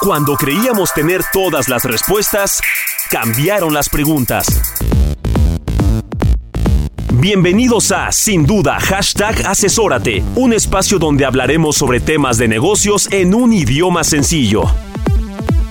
Cuando creíamos tener todas las respuestas, cambiaron las preguntas. Bienvenidos a Sin Duda Hashtag Asesórate, un espacio donde hablaremos sobre temas de negocios en un idioma sencillo.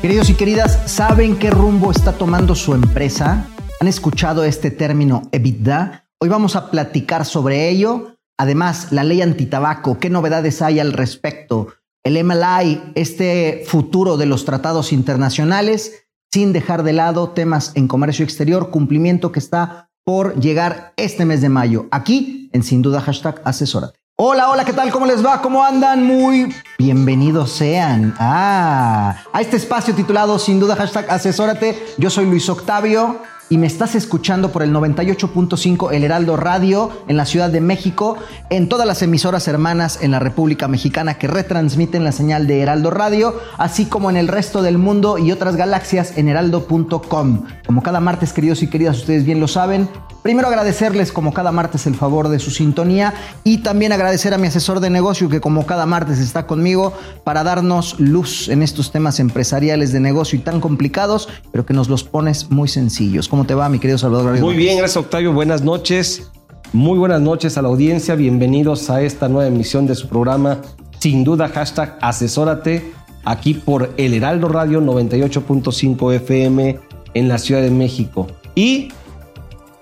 Queridos y queridas, ¿saben qué rumbo está tomando su empresa? ¿Han escuchado este término EBITDA? Hoy vamos a platicar sobre ello. Además, la ley antitabaco, ¿qué novedades hay al respecto? El MLI, este futuro de los tratados internacionales, sin dejar de lado temas en comercio exterior, cumplimiento que está por llegar este mes de mayo. Aquí, en Sin Duda, hashtag asesórate. Hola, hola, ¿qué tal? ¿Cómo les va? ¿Cómo andan? Muy bienvenidos sean ah, a este espacio titulado Sin Duda, hashtag asesórate. Yo soy Luis Octavio y me estás escuchando por el 98.5 El Heraldo Radio en la Ciudad de México, en todas las emisoras hermanas en la República Mexicana que retransmiten la señal de Heraldo Radio, así como en el resto del mundo y otras galaxias en heraldo.com. Como cada martes, queridos y queridas, ustedes bien lo saben, Primero agradecerles como cada martes el favor de su sintonía y también agradecer a mi asesor de negocio que como cada martes está conmigo para darnos luz en estos temas empresariales de negocio y tan complicados, pero que nos los pones muy sencillos. ¿Cómo te va, mi querido Salvador? Muy bien, gracias Octavio. Buenas noches. Muy buenas noches a la audiencia. Bienvenidos a esta nueva emisión de su programa. Sin duda, hashtag asesórate aquí por El Heraldo Radio 98.5 FM en la Ciudad de México. Y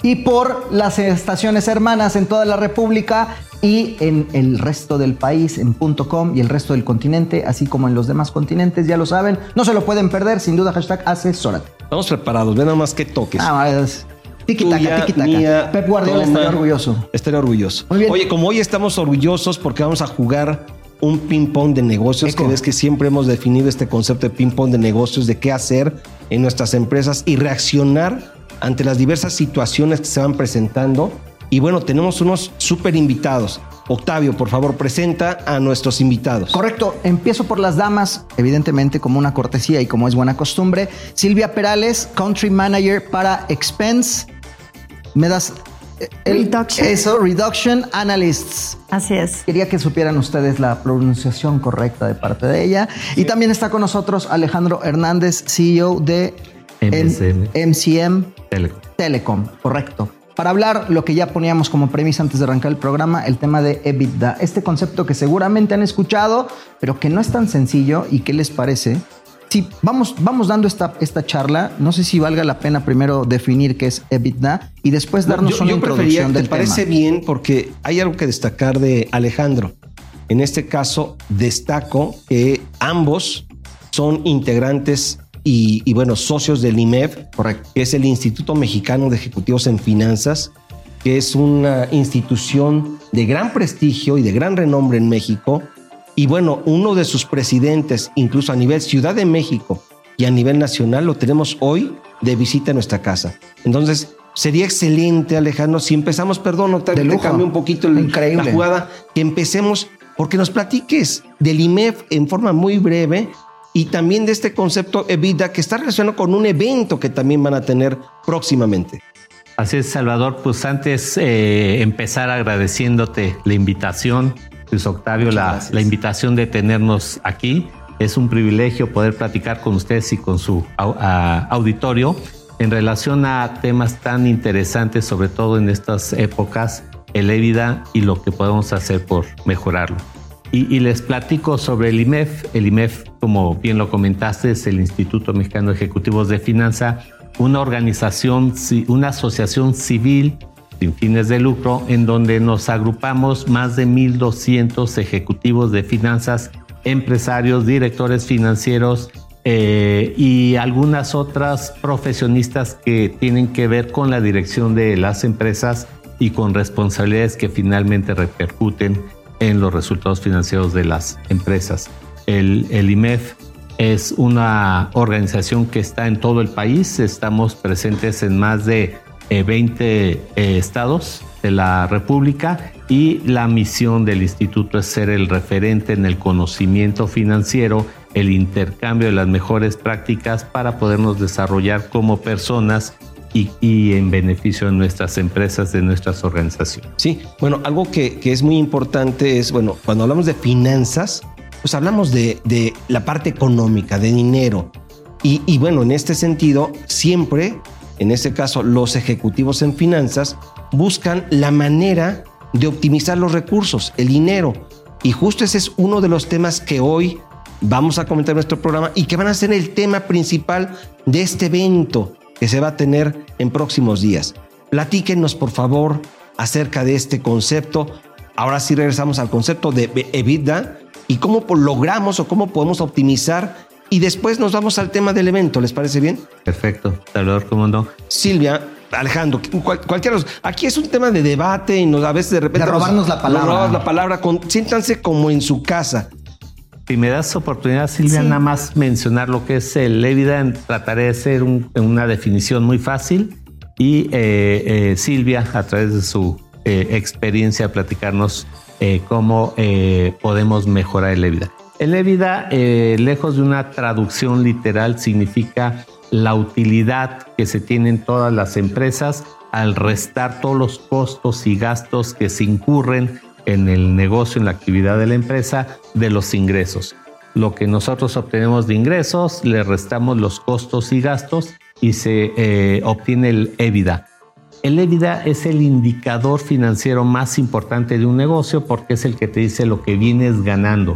y por las estaciones hermanas en toda la República y en el resto del país, en .com y el resto del continente, así como en los demás continentes, ya lo saben. No se lo pueden perder, sin duda, hashtag asesórate. Estamos preparados, ven nada más que toques. Ah, es... Tiki taka, tiki taka. Pep Guardiola estaría orgulloso. Estaría orgulloso. Muy bien. Oye, como hoy estamos orgullosos porque vamos a jugar un ping-pong de negocios, que ves que siempre hemos definido este concepto de ping-pong de negocios, de qué hacer en nuestras empresas y reaccionar ante las diversas situaciones que se van presentando. Y bueno, tenemos unos súper invitados. Octavio, por favor, presenta a nuestros invitados. Correcto, empiezo por las damas, evidentemente como una cortesía y como es buena costumbre. Silvia Perales, Country Manager para Expense. ¿Me das eh, el, reduction. Eso, Reduction Analysts. Así es. Quería que supieran ustedes la pronunciación correcta de parte de ella. Y también está con nosotros Alejandro Hernández, CEO de MCM. MCM Telecom. Telecom, correcto. Para hablar lo que ya poníamos como premisa antes de arrancar el programa, el tema de EBITDA. Este concepto que seguramente han escuchado, pero que no es tan sencillo. ¿Y qué les parece? Si vamos, vamos dando esta, esta charla, no sé si valga la pena primero definir qué es EBITDA y después darnos una introducción del ¿Te parece bien? Porque hay algo que destacar de Alejandro. En este caso, destaco que ambos son integrantes y, bueno, socios del IMEF, que es el Instituto Mexicano de Ejecutivos en Finanzas, que es una institución de gran prestigio y de gran renombre en México. Y bueno, uno de sus presidentes, incluso a nivel Ciudad de México y a nivel nacional, lo tenemos hoy de visita en nuestra casa. Entonces, sería excelente, Alejandro, si empezamos, perdón, Octavio, te cambio un poquito la jugada, que empecemos porque nos platiques del IMEF en forma muy breve y también de este concepto EBITDA que está relacionado con un evento que también van a tener próximamente. Así es, Salvador. Pues antes eh, empezar agradeciéndote la invitación, Luis Octavio, la, la, invitación de tenernos aquí. Es un privilegio poder platicar con ustedes y con su auditorio en relación a temas tan interesantes, sobre todo en estas épocas, el EBITDA y lo que podemos hacer por mejorarlo. Y, les platico sobre el IMEF. El IMEF, como bien lo comentaste, es el Instituto Mexicano de Ejecutivos de Finanza, una organización, una asociación civil sin fines de lucro, en donde nos agrupamos más de 1.200 ejecutivos de finanzas, empresarios, directores financieros eh, y algunas otras profesionistas que tienen que ver con la dirección de las empresas y con responsabilidades que finalmente repercuten en los resultados financieros de las empresas. El, IMEF es una organización que está en todo el país, estamos presentes en más de 20 eh, eh, estados de la República y la misión del instituto es ser el referente en el conocimiento financiero, el intercambio de las mejores prácticas para podernos desarrollar como personas y, en beneficio de nuestras empresas, de nuestras organizaciones. Sí, bueno, algo que, que es muy importante es, bueno, cuando hablamos de finanzas, pues hablamos de, de la parte económica, de dinero. Y, y bueno, en este sentido, siempre en este caso los ejecutivos en finanzas, buscan la manera de optimizar los recursos, el dinero. Y justo ese es uno de los temas que hoy vamos a comentar en nuestro programa y que van a ser el tema principal de este evento que se va a tener en próximos días. Platíquenos, por favor, acerca de este concepto. Ahora sí regresamos al concepto de EBITDA y cómo logramos o cómo podemos optimizar y después nos vamos al tema del evento, ¿les parece bien? Perfecto, Salvador, ¿cómo no? Silvia, Alejandro, cualquiera. Aquí es un tema de debate y nos, a veces de repente. De robarnos la palabra. la palabra. siéntanse como en su casa. Si me das oportunidad, Silvia, nada más mencionar lo que es el Evida, trataré de hacer una definición muy fácil y eh, eh, Silvia, a través de su eh, experiencia, platicarnos cómo podemos mejorar el Evida. El EBITDA, eh, lejos de una traducción literal, significa la utilidad que se tienen todas las empresas al restar todos los costos y gastos que se incurren en el negocio, en la actividad de la empresa, de los ingresos. Lo que nosotros obtenemos de ingresos, le restamos los costos y gastos y se eh, obtiene el EBITDA. El EBITDA es el indicador financiero más importante de un negocio porque es el que te dice lo que vienes ganando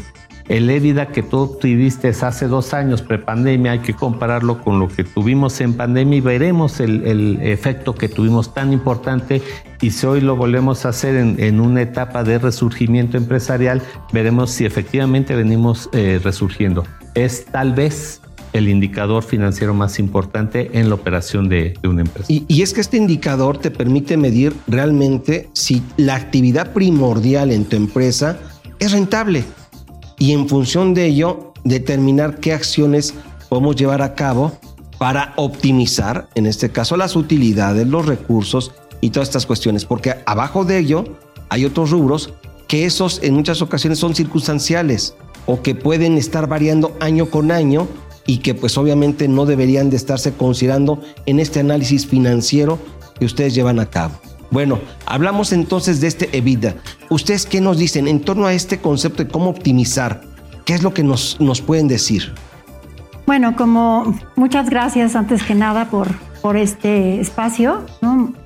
el EBITDA que tú tuviste hace dos años prepandemia, hay que compararlo con lo que tuvimos en pandemia y veremos el, efecto que tuvimos tan importante y si hoy lo volvemos a hacer en, una etapa de resurgimiento empresarial, veremos si efectivamente venimos eh, resurgiendo. Es tal vez el indicador financiero más importante en la operación de, una empresa. y, es que este indicador te permite medir realmente si la actividad primordial en tu empresa es rentable y en función de ello determinar qué acciones podemos llevar a cabo para optimizar, en este caso, las utilidades, los recursos y todas estas cuestiones, porque abajo de ello hay otros rubros que esos en muchas ocasiones son circunstanciales o que pueden estar variando año con año y que pues obviamente no deberían de estarse considerando en este análisis financiero que ustedes llevan a cabo. Bueno, hablamos entonces de este EBITDA. ¿Ustedes qué nos dicen en torno a este concepto de cómo optimizar? ¿Qué es lo que nos, nos pueden decir? Bueno, como muchas gracias antes que nada por, por este espacio.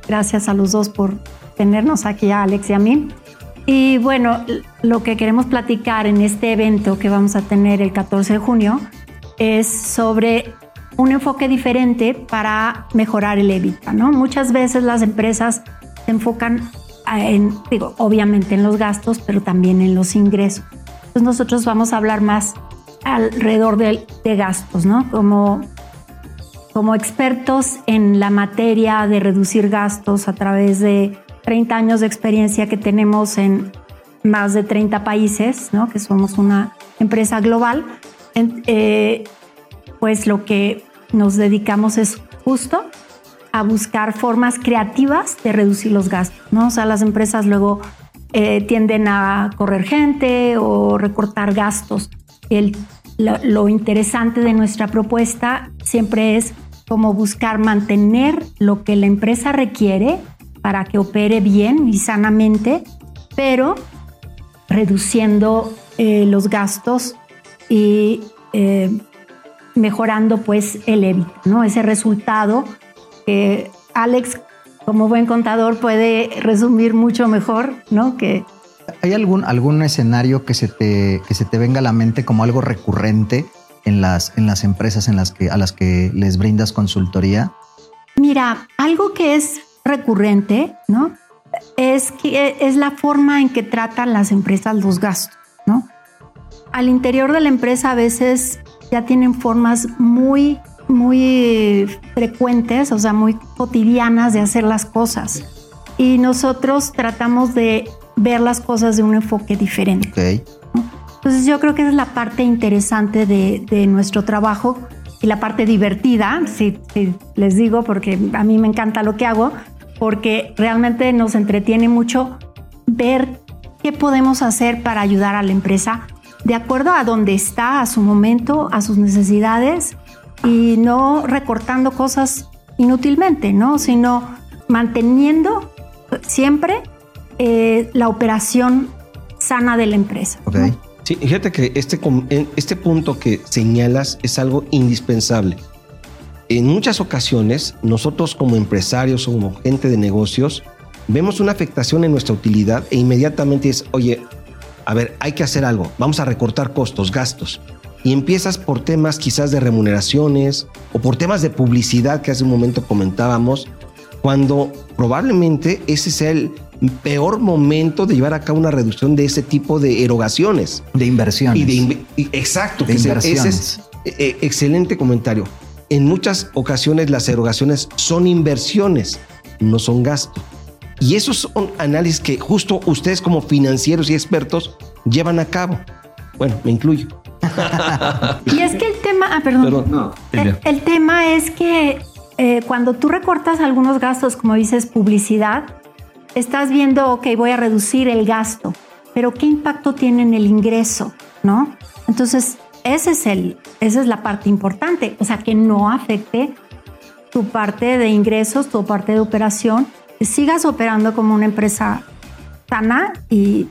Gracias a los dos por tenernos aquí, a Alex y a mí. Y bueno, lo que queremos platicar en este evento que vamos a tener el 14 de junio es sobre un enfoque diferente para mejorar el EBITDA. Muchas veces las empresas se enfocan en, digo, obviamente en los gastos, pero también en los ingresos. Entonces nosotros vamos a hablar más alrededor de, de gastos, ¿no? Como, como expertos en la materia de reducir gastos a través de 30 años de experiencia que tenemos en más de 30 países, ¿no? que somos una empresa global, eh, pues lo que nos dedicamos es justo a buscar formas creativas de reducir los gastos, ¿no? O sea, las empresas luego eh, tienden a correr gente o recortar gastos. El, lo, interesante de nuestra propuesta siempre es como buscar mantener lo que la empresa requiere para que opere bien y sanamente, pero reduciendo eh, los gastos y eh, mejorando pues el EBITDA, ¿no? Ese resultado que Alex, como buen contador, puede resumir mucho mejor, ¿no? Que ¿Hay algún, algún escenario que se, te, que se te venga a la mente como algo recurrente en las, en las empresas en las que, a las que les brindas consultoría? Mira, algo que es recurrente, ¿no? Es, que es la forma en que tratan las empresas los gastos, ¿no? Al interior de la empresa a veces ya tienen formas muy muy frecuentes, o sea, muy cotidianas de hacer las cosas. Y nosotros tratamos de ver las cosas de un enfoque diferente. Ok. Entonces yo creo que esa es la parte interesante de, de nuestro trabajo y la parte divertida, si, si les digo, porque a mí me encanta lo que hago, porque realmente nos entretiene mucho ver qué podemos hacer para ayudar a la empresa de acuerdo a dónde está, a su momento, a sus necesidades y no recortando cosas inútilmente, ¿no? Sino manteniendo siempre eh, la operación sana de la empresa. Ok. ¿no? Sí, fíjate que este, este punto que señalas es algo indispensable. En muchas ocasiones, nosotros como empresarios o como gente de negocios, vemos una afectación en nuestra utilidad e inmediatamente es, oye, a ver, hay que hacer algo, vamos a recortar costos, gastos. Y empiezas por temas quizás de remuneraciones o por temas de publicidad que hace un momento comentábamos, cuando probablemente ese sea el peor momento de llevar a cabo una reducción de ese tipo de erogaciones. De inversiones. Y de exacto, De que inversiones. ese es eh, excelente comentario. En muchas ocasiones las erogaciones son inversiones, no son gasto. Y esos son análisis que justo ustedes como financieros y expertos llevan a cabo. Bueno, me incluyo. Y es que el tema, ah, perdón. Perdón. El, el tema es que eh, cuando tú recortas algunos gastos, como dices, publicidad, estás viendo, ok, voy a reducir el gasto, pero ¿qué impacto tiene en el ingreso? ¿No? Entonces, ese es el, esa es la parte importante, o sea, que no afecte tu parte de ingresos, tu parte de operación, que sigas operando como una empresa sana y,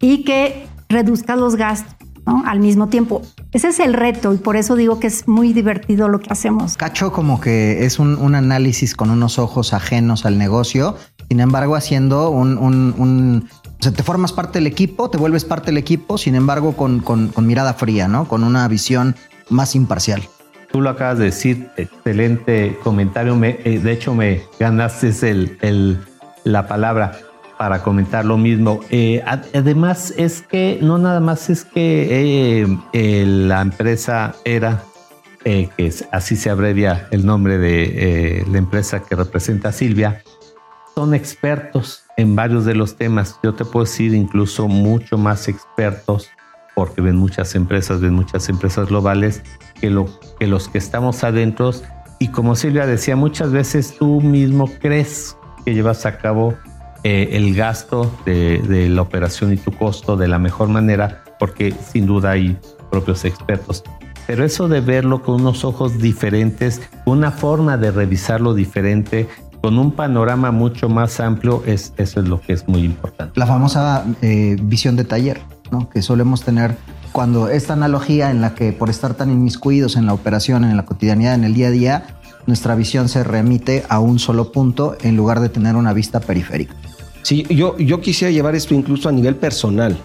y que reduzcas los gastos ¿no? al mismo tiempo. Ese es el reto y por eso digo que es muy divertido lo que hacemos. Cacho como que es un, un análisis con unos ojos ajenos al negocio, sin embargo haciendo un... un- un- o sea, te formas parte del equipo, te vuelves parte del equipo, sin embargo con, con- con mirada fría, ¿no? Con una visión más imparcial. Tú lo acabas de decir, excelente comentario. Me, eh, de hecho, me ganaste el, el- la palabra para comentar lo mismo. Eh, ad- además, es que no nada más es que eh, eh, la empresa era, eh, que es- así se abrevia el nombre de eh, la empresa que representa a Silvia, son expertos en varios de los temas. Yo te puedo decir incluso mucho más expertos porque ven muchas empresas, ven muchas empresas globales que, lo, que los que estamos adentro. Y como Silvia decía, muchas veces tú mismo crees que llevas a cabo eh, el gasto de, de la operación y tu costo de la mejor manera, porque sin duda hay propios expertos. Pero eso de verlo con unos ojos diferentes, una forma de revisarlo diferente, con un panorama mucho más amplio, es, eso es lo que es muy importante. La famosa eh, visión de taller, ¿no? Que solemos tener cuando esta analogía en la que por estar tan inmiscuidos en la operación, en la cotidianidad, en el día a día, nuestra visión se remite a un solo punto en lugar de tener una vista periférica. Sí, yo, yo quisiera llevar esto incluso a nivel personal.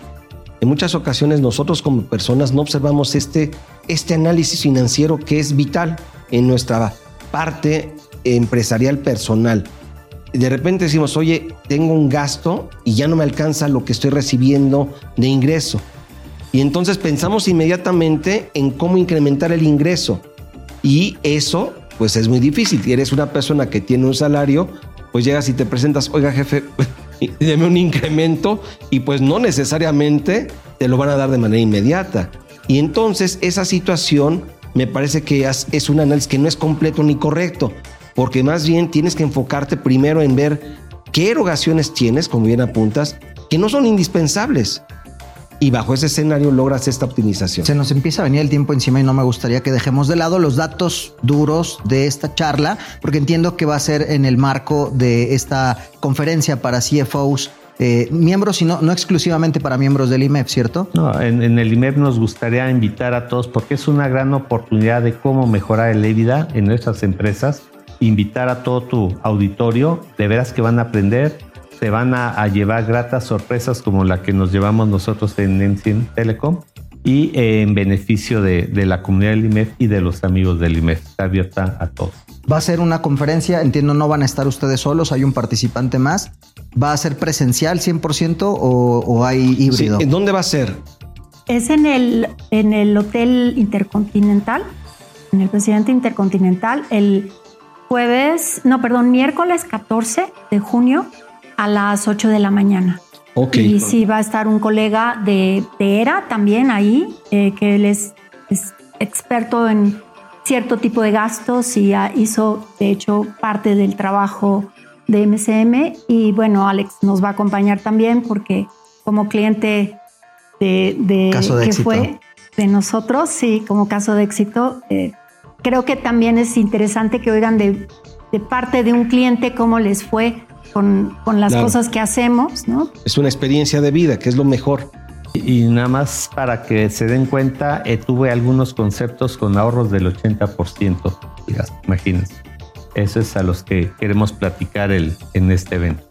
En muchas ocasiones nosotros como personas no observamos este, este análisis financiero que es vital en nuestra parte empresarial personal. De repente decimos, oye, tengo un gasto y ya no me alcanza lo que estoy recibiendo de ingreso. Y entonces pensamos inmediatamente en cómo incrementar el ingreso. Y eso, pues es muy difícil. Si eres una persona que tiene un salario, pues llegas y te presentas, oiga jefe, deme un incremento y pues no necesariamente te lo van a dar de manera inmediata. Y entonces esa situación me parece que es un análisis que no es completo ni correcto, porque más bien tienes que enfocarte primero en ver qué erogaciones tienes, como bien apuntas, que no son indispensables. Y bajo ese escenario logras esta optimización. Se nos empieza a venir el tiempo encima y no me gustaría que dejemos de lado los datos duros de esta charla, porque entiendo que va a ser en el marco de esta conferencia para CFOs, eh, miembros y no, no exclusivamente para miembros del IMEF, ¿cierto? No, en, en el IMEP nos gustaría invitar a todos porque es una gran oportunidad de cómo mejorar el EBITDA en nuestras empresas. Invitar a todo tu auditorio, de veras que van a aprender, se van a, a llevar gratas sorpresas como la que nos llevamos nosotros en Encien Telecom y eh, en beneficio de, de la comunidad del IMEF y de los amigos del IMEF. Está abierta a todos. Va a ser una conferencia, entiendo no van a estar ustedes solos, hay un participante más. ¿Va a ser presencial 100% o, o hay Sí, híbrido? ¿en ¿Dónde va a ser? Es en el, en el Hotel Intercontinental, en el Presidente Intercontinental, el jueves, no, perdón, miércoles 14 de junio a las 8 de la mañana. Ok. Y sí va a estar un colega de, de ERA también ahí, eh, que él es, es experto en cierto tipo de gastos y ha- hizo, de hecho, parte del trabajo de MCM. Y bueno, Alex nos va a acompañar también porque como cliente de, de- Caso de que éxito. fue de nosotros, sí, como caso de éxito, eh, creo que también es interesante que oigan de, de parte de un cliente cómo les fue con, con las Claro. cosas que hacemos, ¿no? Es una experiencia de vida, que es lo mejor. Y, y nada más para que se den cuenta, eh, tuve algunos conceptos con ahorros del 80%. Digas, Imagínense. Eso es a los que queremos platicar el, en este evento.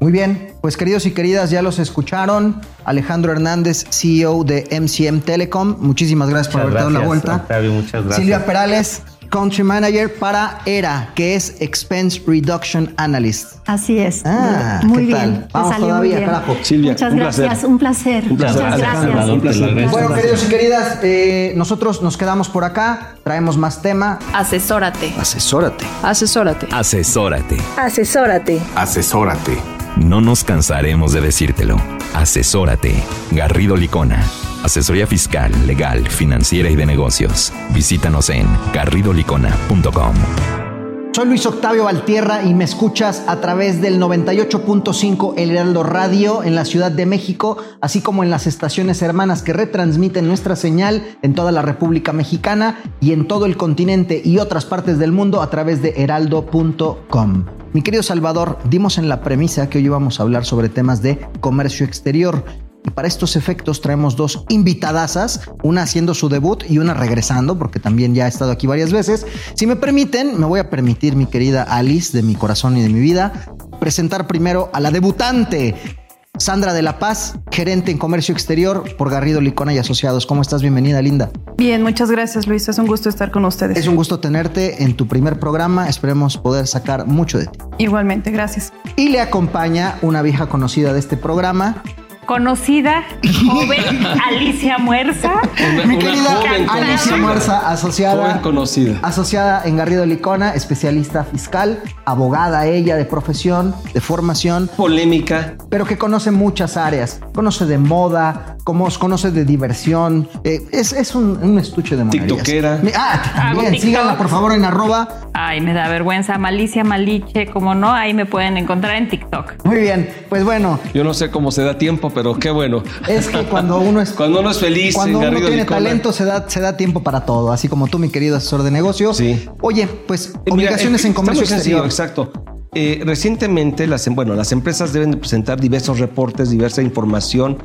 Muy bien, pues queridos y queridas, ya los escucharon. Alejandro Hernández, CEO de MCM Telecom. Muchísimas gracias por Muchas haber dado la gracias, vuelta. Octavio, muchas gracias. Silvia Perales, Country Manager para ERA, que es Expense Reduction Analyst. Así es. Ah, muy ¿qué bien. tal? Vamos salió todavía, muy bien. carajo. Silvia, Muchas un gracias, placer. un placer. Un placer. Muchas gracias. un placer. Bueno, queridos y queridas, eh, nosotros nos quedamos por acá, traemos más tema. Asesórate. Asesórate. Asesórate. Asesórate. Asesórate. Asesórate. No nos cansaremos de decírtelo. Asesórate. Garrido Licona. Asesoría fiscal, legal, financiera y de negocios. Visítanos en garridolicona.com. Soy Luis Octavio Valtierra y me escuchas a través del 98.5 El Heraldo Radio en la Ciudad de México, así como en las estaciones hermanas que retransmiten nuestra señal en toda la República Mexicana y en todo el continente y otras partes del mundo a través de heraldo.com. Mi querido Salvador, dimos en la premisa que hoy íbamos a hablar sobre temas de comercio exterior. Y para estos efectos traemos dos invitadasas, una haciendo su debut y una regresando, porque también ya ha estado aquí varias veces. Si me permiten, me voy a permitir, mi querida Alice, de mi corazón y de mi vida, presentar primero a la debutante, Sandra de la Paz, gerente en comercio exterior por Garrido Licona y Asociados. ¿Cómo estás? Bienvenida, linda. Bien, muchas gracias Luis, es un gusto estar con ustedes. Es un gusto tenerte en tu primer programa. Esperemos poder sacar mucho de ti. Igualmente, gracias. Y le acompaña una vieja conocida de este programa, conocida, joven Alicia Muerza. mi querida Alicia Muerza, asociada, Joven conocida. asociada en Garrido Licona, especialista fiscal, abogada ella de profesión, de formación, Polémica. pero que conoce muchas áreas. Conoce de moda, como conoce de diversión. eh, es, es un, un estuche de monerías. Tiktokera. Ah, también. Síganla, por favor, en arroba. Ay, me da vergüenza. Malicia Maliche, como no, ahí me pueden encontrar en TikTok. Muy bien. Pues bueno, Yo no sé cómo se da tiempo, pero qué bueno. es que cuando uno es Cuando uno es feliz Cuando uno tiene talento se da, se da tiempo para todo, así como tú, mi querido asesor de negocios. Sí. Oye, pues Eh, mira, obligaciones eh, en comercio muy sencillo, exterior. Exacto. Eh, recientemente, las, em- bueno, las empresas deben de presentar diversos reportes, diversa información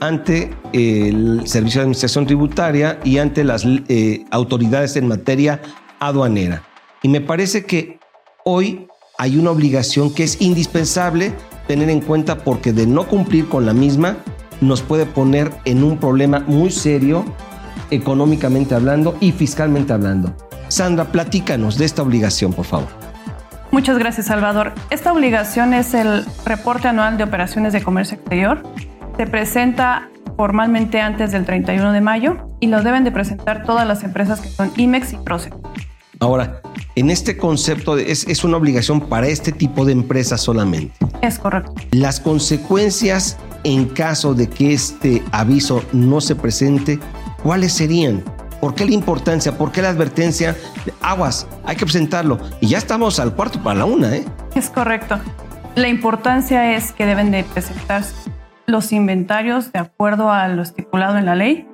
ante eh, el Servicio de Administración Tributaria y ante las eh, autoridades en materia aduanera. Y me parece que hoy hay una obligación que es indispensable tener en cuenta porque de no cumplir con la misma nos puede poner en un problema muy serio económicamente hablando y fiscalmente hablando. Sandra, platícanos de esta obligación, por favor. Muchas gracias, Salvador. Esta obligación es el reporte anual de operaciones de comercio exterior. Se presenta formalmente antes del 31 de mayo y lo deben de presentar todas las empresas que son IMEX y PROCE. Ahora, en este concepto de- es, es una obligación para este tipo de empresas solamente. Es correcto. Las consecuencias en caso de que este aviso no se presente, ¿cuáles serían? ¿Por qué la importancia? ¿Por qué la advertencia? Aguas, hay que presentarlo. Y ya estamos al cuarto para la una, ¿eh? Es correcto. La importancia es que deben de presentar los inventarios de acuerdo a lo estipulado en la ley.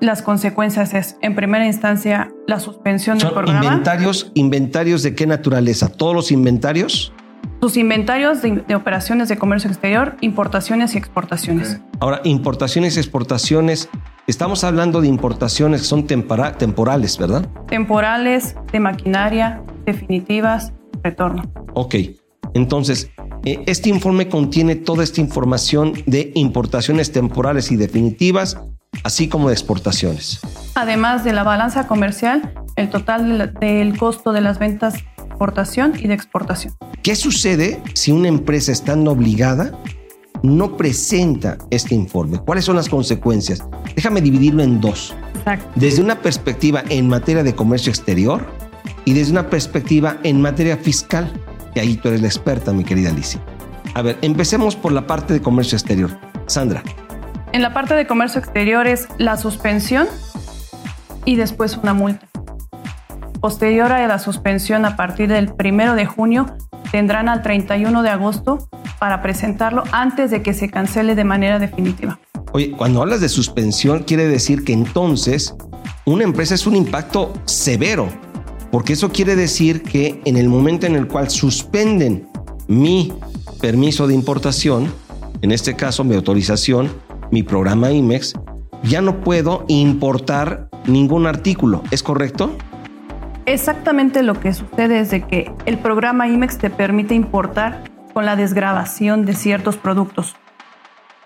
Las consecuencias es, en primera instancia, la suspensión del Son programa. inventarios, inventarios de qué naturaleza? ¿Todos los inventarios? sus inventarios de, de operaciones de comercio exterior, importaciones y exportaciones. Ahora, importaciones y exportaciones, estamos hablando de importaciones que son tempora- temporales, ¿verdad? Temporales, de maquinaria, definitivas, retorno. Ok, entonces, eh, este informe contiene toda esta información de importaciones temporales y definitivas, así como de exportaciones. Además de la balanza comercial, el total del costo de las ventas de importación y de exportación. ¿Qué sucede si una empresa estando obligada no presenta este informe? ¿Cuáles son las consecuencias? Déjame dividirlo en dos. Exacto. Desde una perspectiva en materia de comercio exterior y desde una perspectiva en materia fiscal. Y ahí tú eres la experta, mi querida Alicia. A ver, empecemos por la parte de comercio exterior. Sandra. En la parte de comercio exterior es la suspensión y después una multa. Posterior a la suspensión, a partir del primero de junio, tendrán al 31 de agosto para presentarlo antes de que se cancele de manera definitiva. Oye, cuando hablas de suspensión, quiere decir que entonces una empresa es un impacto severo, porque eso quiere decir que en el momento en el cual suspenden mi permiso de importación, en este caso mi autorización, mi programa IMEX, ya no puedo importar ningún artículo, ¿es correcto? Exactamente lo que sucede es de que el programa IMEX te permite importar con la desgrabación de ciertos productos.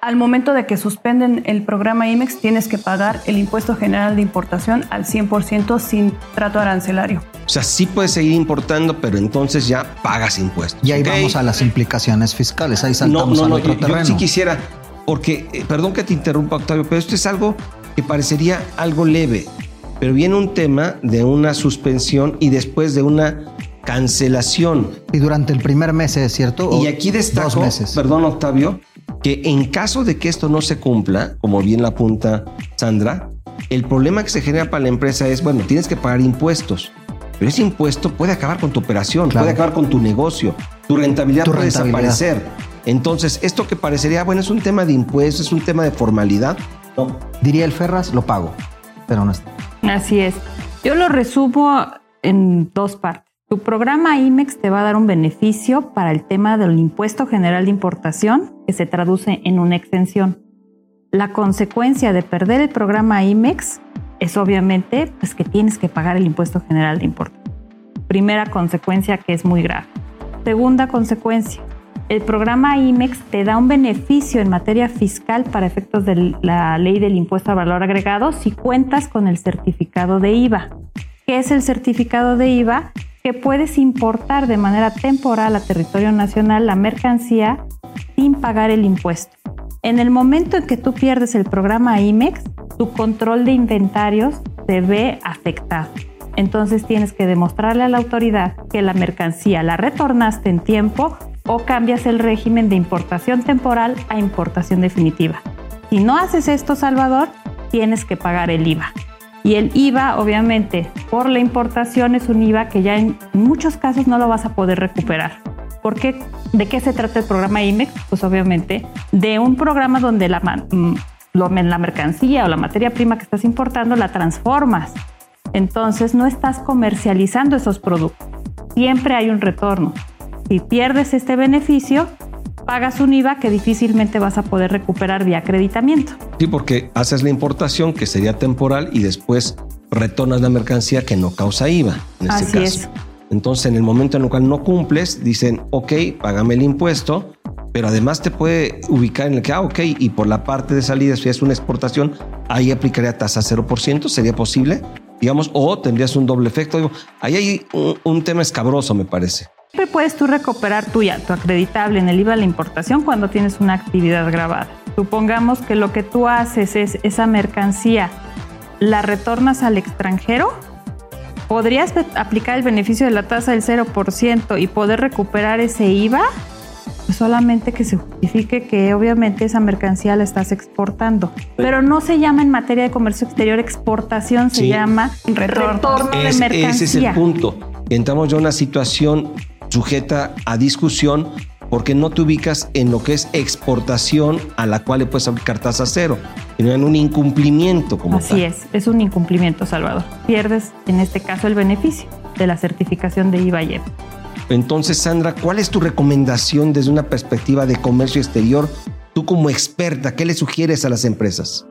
Al momento de que suspenden el programa IMEX, tienes que pagar el impuesto general de importación al 100% sin trato arancelario. O sea, sí puedes seguir importando, pero entonces ya pagas impuestos. Y ahí vamos a las implicaciones fiscales. Ahí saltamos no, no, no, al otro yo, terreno. Yo sí quisiera, porque, eh, perdón que te interrumpa, Octavio, pero esto es algo que parecería algo leve, pero viene un tema de una suspensión y después de una cancelación. Y durante el primer mes, ¿es cierto? Y ¿O aquí dos destaco, meses. perdón, Octavio, que en caso de que esto no se cumpla, como bien la apunta Sandra, el problema que se genera para la empresa es, bueno, tienes que pagar impuestos. Pero ese impuesto puede acabar con tu operación, Claro. puede acabar con tu negocio, tu rentabilidad Tu puede rentabilidad. desaparecer. Entonces, esto que parecería, bueno, es un tema de impuestos, es un tema de formalidad. No, Diría el Ferras, lo pago. Pero no está. Así es. Yo lo resumo en dos partes. Tu programa IMEX te va a dar un beneficio para el tema del impuesto general de importación, que se traduce en una exención. La consecuencia de perder el programa IMEX es obviamente pues, que tienes que pagar el impuesto general de importación. Primera consecuencia que es muy grave. Segunda consecuencia, el programa IMEX te da un beneficio en materia fiscal para efectos de la ley del impuesto al valor agregado si cuentas con el certificado de IVA. ¿Qué es el certificado de IVA? Que puedes importar de manera temporal a territorio nacional la mercancía sin pagar el impuesto. En el momento en que tú pierdes el programa IMEX, tu control de inventarios se ve afectado. Entonces tienes que demostrarle a la autoridad que la mercancía la retornaste en tiempo o cambias el régimen de importación temporal a importación definitiva. Si no haces esto, Salvador, tienes que pagar el IVA. Y el IVA, obviamente, por la importación es un IVA que ya en muchos casos no lo vas a poder recuperar. ¿Por qué? ¿De qué se trata el programa IMEX? Pues obviamente de un programa donde mm, la mercancía o la materia prima que estás importando la transformas. Entonces no estás comercializando esos productos. Siempre hay un retorno. Si pierdes este beneficio, pagas un IVA que difícilmente vas a poder recuperar vía acreditamiento. Sí, porque haces la importación que sería temporal y después retornas la mercancía que no causa IVA en este Así caso. es. Entonces, en el momento en el cual no cumples, dicen, ok, págame el impuesto, pero además te puede ubicar en el que, ah, ok, y por la parte de salida, si es una exportación, ahí aplicaría tasa 0%, ¿sería posible? Digamos, o tendrías un doble efecto. Digo, ahí hay un, un tema escabroso, me parece. Siempre puedes tú recuperar tu, ya- tu acreditable en el IVA de la importación cuando tienes una actividad grabada. Supongamos que lo que tú haces es esa mercancía, la retornas al extranjero, podrías aplicar el beneficio de la tasa del 0% y poder recuperar ese IVA, pues solamente que se justifique que obviamente esa mercancía la estás exportando. Pero no se llama en materia de comercio exterior exportación, se Sí. llama Retorno. retorno de Es- mercancía. ese es el punto. Entramos ya a una situación sujeta a discusión porque no te ubicas en lo que es exportación a la cual le puedes aplicar tasa cero, sino en un incumplimiento como Así tal. es, es un incumplimiento, Salvador. Pierdes, en este caso, el beneficio de la certificación de IVA y. Entonces, Sandra, ¿cuál es tu recomendación desde una perspectiva de comercio exterior? Tú como experta, ¿qué le sugieres a las empresas?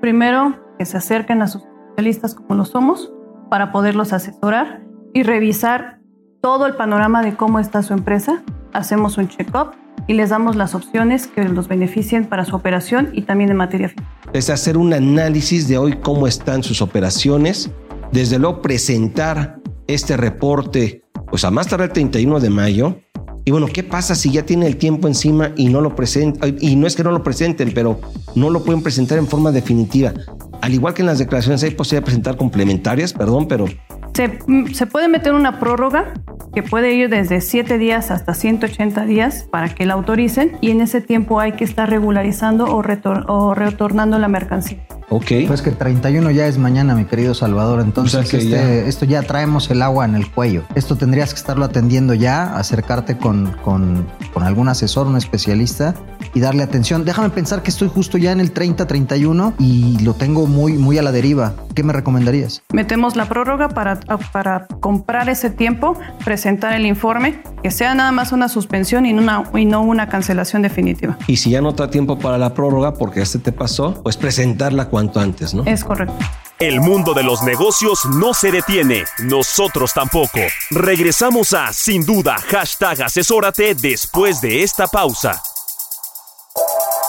Primero, que se acerquen a sus especialistas como lo somos para poderlos asesorar y revisar todo el panorama de cómo está su empresa. Hacemos un check-up y les damos las opciones que los beneficien para su operación y también en materia fiscal. Es hacer un análisis de hoy cómo están sus operaciones, desde luego presentar este reporte pues a más tardar el 31 de mayo. Y bueno, ¿qué pasa si ya tiene el tiempo encima y no lo presentan? Y no es que no lo presenten, pero no lo pueden presentar en forma definitiva. Al igual que en las declaraciones hay posibilidad de presentar complementarias, perdón, pero Se, se puede meter una prórroga que puede ir desde 7 días hasta 180 días para que la autoricen y en ese tiempo hay que estar regularizando o, o retornando la mercancía. Ok. Pues que 31 ya es mañana, mi querido Salvador. Entonces, este, esto ya traemos el agua en el cuello. Esto tendrías que estarlo atendiendo ya, acercarte con, con, con algún asesor, un especialista y darle atención. Déjame pensar que estoy justo ya en el 30-31 y lo tengo muy, muy a la deriva. ¿Qué me recomendarías? Metemos la prórroga para, para comprar ese tiempo, presentar el informe, que sea nada más una suspensión y, una, y no una cancelación definitiva. Y si ya no está tiempo para la prórroga porque este te pasó, pues presentarla cuanto antes, ¿no? Es correcto. El mundo de los negocios no se detiene, nosotros tampoco. Regresamos a Sin Duda, hashtag asesórate después de esta pausa.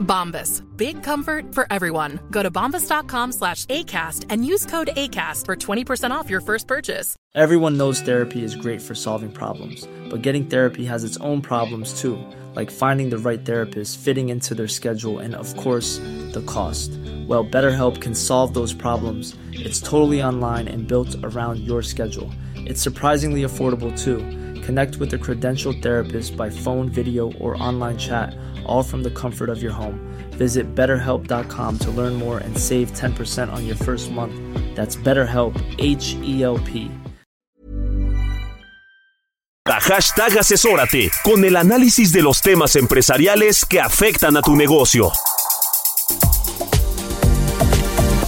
Bombas. Big comfort for everyone. Go to bombas.com slash ACAST and use code ACAST for 20% off your first purchase. Everyone knows therapy is great for solving problems, but getting therapy has its own problems too, like finding the right therapist, fitting into their schedule, and of course, the cost. Well, BetterHelp can solve those problems. It's totally online and built around your schedule. It's surprisingly affordable too. Connect with a credentialed therapist by phone, video, or online chat, all from the comfort of your home. Visit betterhelp.com to learn more and save 10% on your first month. That's BetterHelp, H E L P. Hashtag Asesórate con el análisis de los temas empresariales que afectan a tu negocio.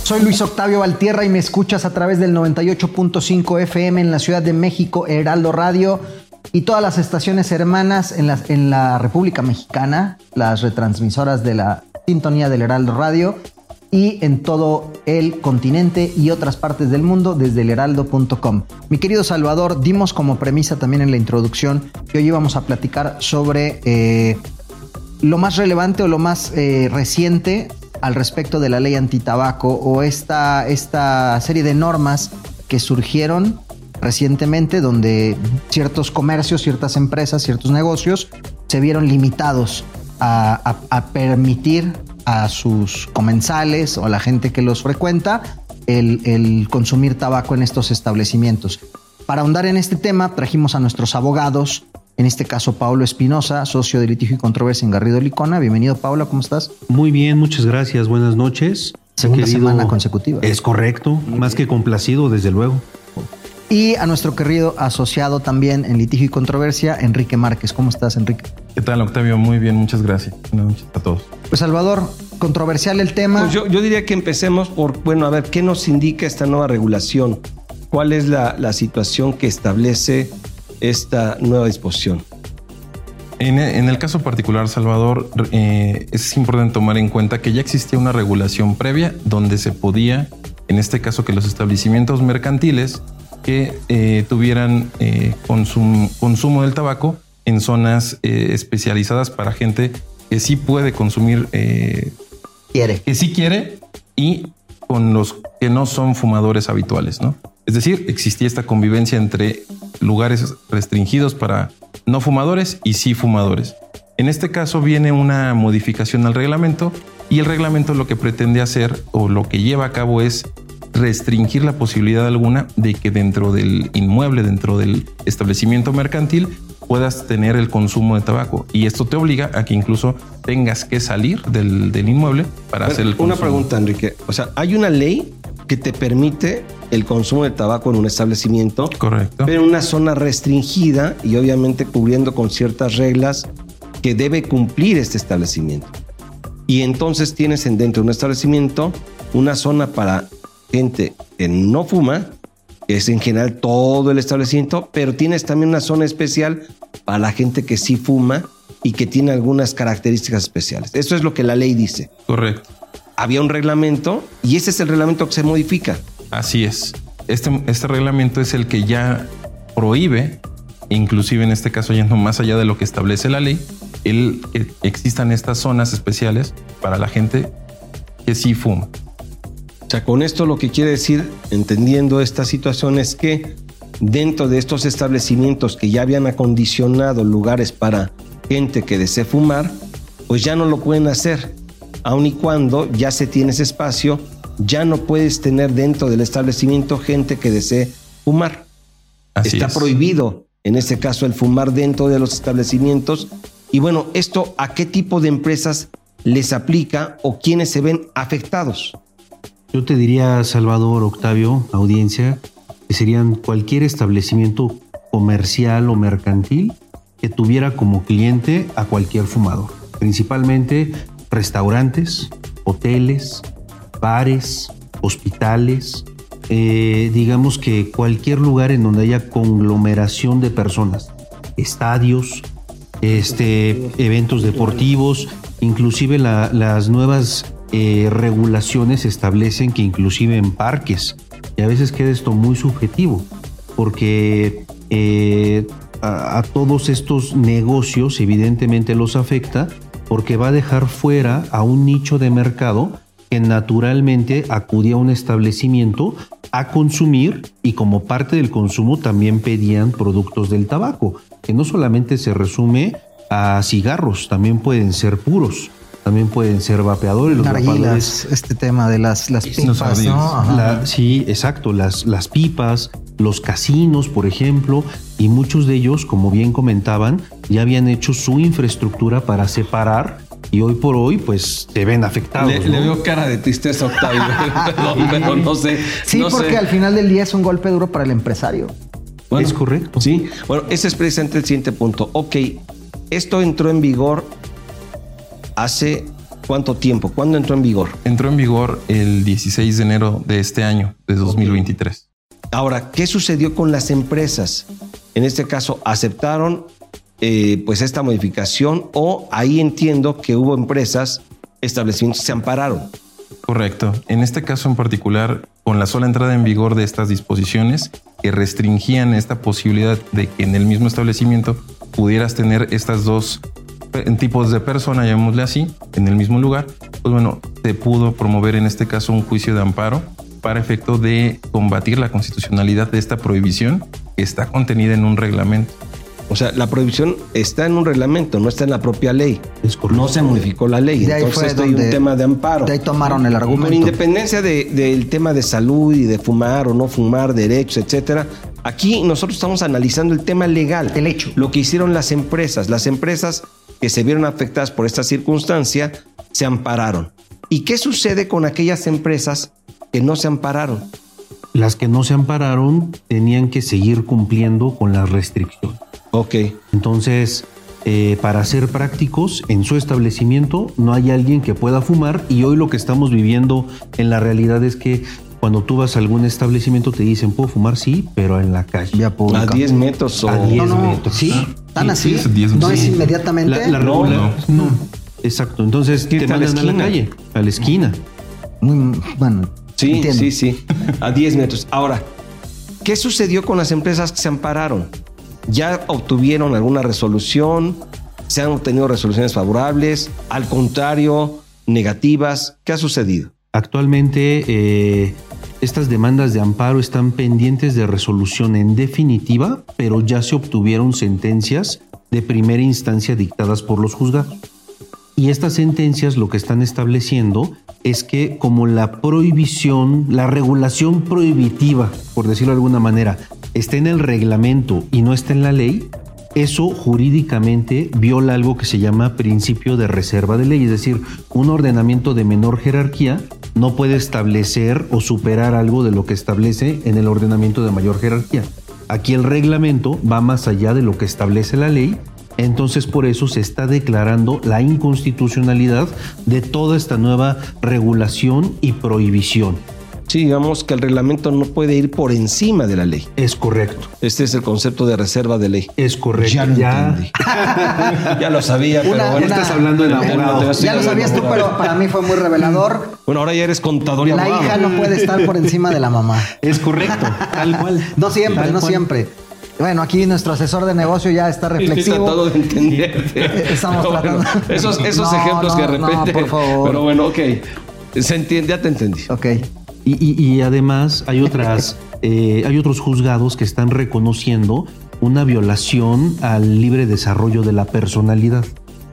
Soy Luis Octavio Valtierra y me escuchas a través del 98.5 FM en la Ciudad de México, Heraldo Radio y todas las estaciones hermanas en la, República Mexicana, las retransmisoras de la sintonía del Heraldo Radio y en todo el continente y otras partes del mundo desde elheraldo.com. Mi querido Salvador, dimos como premisa también en la introducción que hoy íbamos a platicar sobre eh, lo más relevante o lo más eh, reciente al respecto de la ley antitabaco o esta, esta serie de normas que surgieron recientemente donde ciertos comercios, ciertas empresas, ciertos negocios se vieron limitados a, permitir a sus comensales o a la gente que los frecuenta el, el, consumir tabaco en estos establecimientos. Para ahondar en este tema, trajimos a nuestros abogados en este caso Pablo Espinosa, socio de litigio y controversia en Garrido Licona. Bienvenido, Pablo, ¿cómo estás? Muy bien, muchas gracias, buenas noches. Segunda semana consecutiva. Es correcto, más que complacido, desde luego. Y a nuestro querido asociado también en litigio y controversia, Enrique Márquez. ¿Cómo estás, Enrique? ¿Qué tal, Octavio? Muy bien, muchas gracias. Buenas noches a todos. Pues Salvador, controversial el tema. Pues yo, diría que empecemos por, bueno, a ver, ¿qué nos indica esta nueva regulación? ¿Cuál es la, la situación que establece esta nueva disposición? En, el caso particular, Salvador, eh, es importante tomar en cuenta que ya existía una regulación previa donde se podía, en este caso, que los establecimientos mercantiles que eh, tuvieran eh, consumo del tabaco en zonas especializadas para gente que sí puede consumir, quiere, que sí quiere y con los que no son fumadores habituales, ¿no? Es decir, existía esta convivencia entre lugares restringidos para no fumadores y sí fumadores. En este caso viene una modificación al reglamento y el reglamento lo que pretende hacer o lo que lleva a cabo es restringir la posibilidad alguna de que dentro del inmueble, dentro del establecimiento mercantil, puedas tener el consumo de tabaco. Y esto te obliga a que incluso tengas que salir del, inmueble para hacer el consumo. Una pregunta, Enrique. O sea, hay una ley que te permite el consumo de tabaco en un establecimiento. Correcto. Pero en una zona restringida y obviamente cubriendo con ciertas reglas que debe cumplir este establecimiento. Y entonces tienes en dentro de un establecimiento una zona para gente que no fuma, es en general todo el establecimiento, pero tienes también una zona especial para la gente que sí fuma y que tiene algunas características especiales. Eso es lo que la ley dice. Correcto había un reglamento y ese es el reglamento que se modifica. Así es. Este, este reglamento es el que ya prohíbe inclusive en este caso yendo más allá de lo que establece la ley, el que existan estas zonas especiales para la gente que sí fuma. O sea, con esto lo que quiere decir, entendiendo esta situación, es que dentro de estos establecimientos que ya habían acondicionado lugares para gente que desee fumar, pues ya no lo pueden hacer. Aun y cuando ya se tiene ese espacio, ya no puedes tener dentro del establecimiento gente que desee fumar. Así Está es. prohibido, en este caso, el fumar dentro de los establecimientos. Y bueno, ¿esto a qué tipo de empresas les aplica o quiénes se ven afectados? Yo te diría, Salvador, Octavio, audiencia, que serían cualquier establecimiento comercial o mercantil que tuviera como cliente a cualquier fumador. Principalmente restaurantes, hoteles, bares, hospitales, eh, digamos que cualquier lugar en donde haya conglomeración de personas, estadios, este, eventos deportivos, inclusive la- las nuevas eh, regulaciones establecen que inclusive en parques, y a veces queda esto muy subjetivo, porque eh, a, a todos estos negocios evidentemente los afecta, porque va a dejar fuera a un nicho de mercado que naturalmente acudía a un establecimiento a consumir y como parte del consumo también pedían productos del tabaco, que no solamente se resume a cigarros, también pueden ser puros, también pueden ser vapeadores. Los vapeadores este tema de las, las pipas. ¿no? La- sí, exacto, las, las pipas, los casinos, por ejemplo, y muchos de ellos, como bien comentaban, ya habían hecho su infraestructura para separar y hoy por hoy, pues, se ven afectados. Le, ¿no? le veo cara de tristeza, Octavio. Perdón, pero no sé. Sí, no porque sé. al final del día es un golpe duro para el empresario. Bueno, es correcto. Sí, bueno, ese es precisamente el siguiente punto. Ok, esto entró en vigor hace cuánto tiempo? ¿Cuándo entró en vigor? Entró en vigor el 16 de enero de este año, de 2023. Ahora, ¿qué sucedió con las empresas? En este caso, ¿aceptaron eh, pues esta modificación o ahí entiendo que hubo empresas, establecimientos que se ampararon? Correcto. En este caso en particular, con la sola entrada en vigor de estas disposiciones que restringían esta posibilidad de que en el mismo establecimiento pudieras tener estas dos tipos de persona, llamémosle así, en el mismo lugar, pues bueno, se pudo promover en este caso un juicio de amparo para efecto de combatir la constitucionalidad de esta prohibición que está contenida en un reglamento. O sea, la prohibición está en un reglamento, no está en la propia ley. No se modificó la ley. De ahí Entonces, fue hay un tema de amparo. de ahí tomaron el Con argumento. independencia de- del tema de salud y de fumar o no fumar, derechos, etcétera, aquí nosotros estamos analizando el tema legal. El hecho. Lo que hicieron las empresas. Las empresas que se vieron afectadas por esta circunstancia se ampararon. ¿Y qué sucede con aquellas empresas que no se ampararon? Las que no se ampararon tenían que seguir cumpliendo con las restricciones. Ok. Entonces, eh, para ser prácticos, en su establecimiento no hay alguien que pueda fumar y hoy lo que estamos viviendo en la realidad es que cuando tú vas a algún establecimiento te dicen, ¿puedo fumar? Sí, pero en la calle. A 10 metros o... A 10 No, no, metros. ¿sí? ¿Tan así? es 10 ¿No es inmediatamente? La, la No, regula- no. Exacto. Entonces te Irte a la mandan a la esquina. calle, a la esquina. Muy bueno. Sí, entiendo. sí, sí. A 10 metros. Ahora, ¿qué sucedió con las empresas que se ampararon? ¿Ya obtuvieron alguna resolución? ¿Se han obtenido resoluciones favorables? Al contrario, negativas. ¿Qué ha sucedido? Actualmente eh, estas demandas de amparo están pendientes de resolución en definitiva, pero ya se obtuvieron sentencias de primera instancia dictadas por los juzgados. Y estas sentencias lo que están estableciendo es que como la prohibición, la regulación prohibitiva, por decirlo de alguna manera, está en el reglamento y no está en la ley, eso jurídicamente viola algo que se llama principio de reserva de ley, es decir, un ordenamiento de menor jerarquía no puede establecer o superar algo de lo que establece en el ordenamiento de mayor jerarquía. Aquí el reglamento va más allá de lo que establece la ley, entonces por eso se está declarando la inconstitucionalidad de toda esta nueva regulación y prohibición. Sí, digamos que el reglamento no puede ir por encima de la ley. Es correcto. Este es el concepto de reserva de ley. Es correcto. Ya lo Ya. entendí. ya lo sabía, pero bueno. una- Estás hablando de abogado. Ya lo sabías tú, pero para mí fue muy revelador. Bueno, ahora ya eres contador y La abogado. hija no puede estar por encima de la mamá. Es correcto, tal cual. No siempre, Tal no cual. siempre. Bueno, aquí nuestro asesor de negocio ya está reflexivo. Estoy tratando de entender. Estamos Pero tratando. bueno, esos esos No, ejemplos que de no, repente. por favor. Pero bueno, ok. Se entiende, ya te entendí. Ok. Y, y- y además hay otras, eh, hay otros juzgados que están reconociendo una violación al libre desarrollo de la personalidad.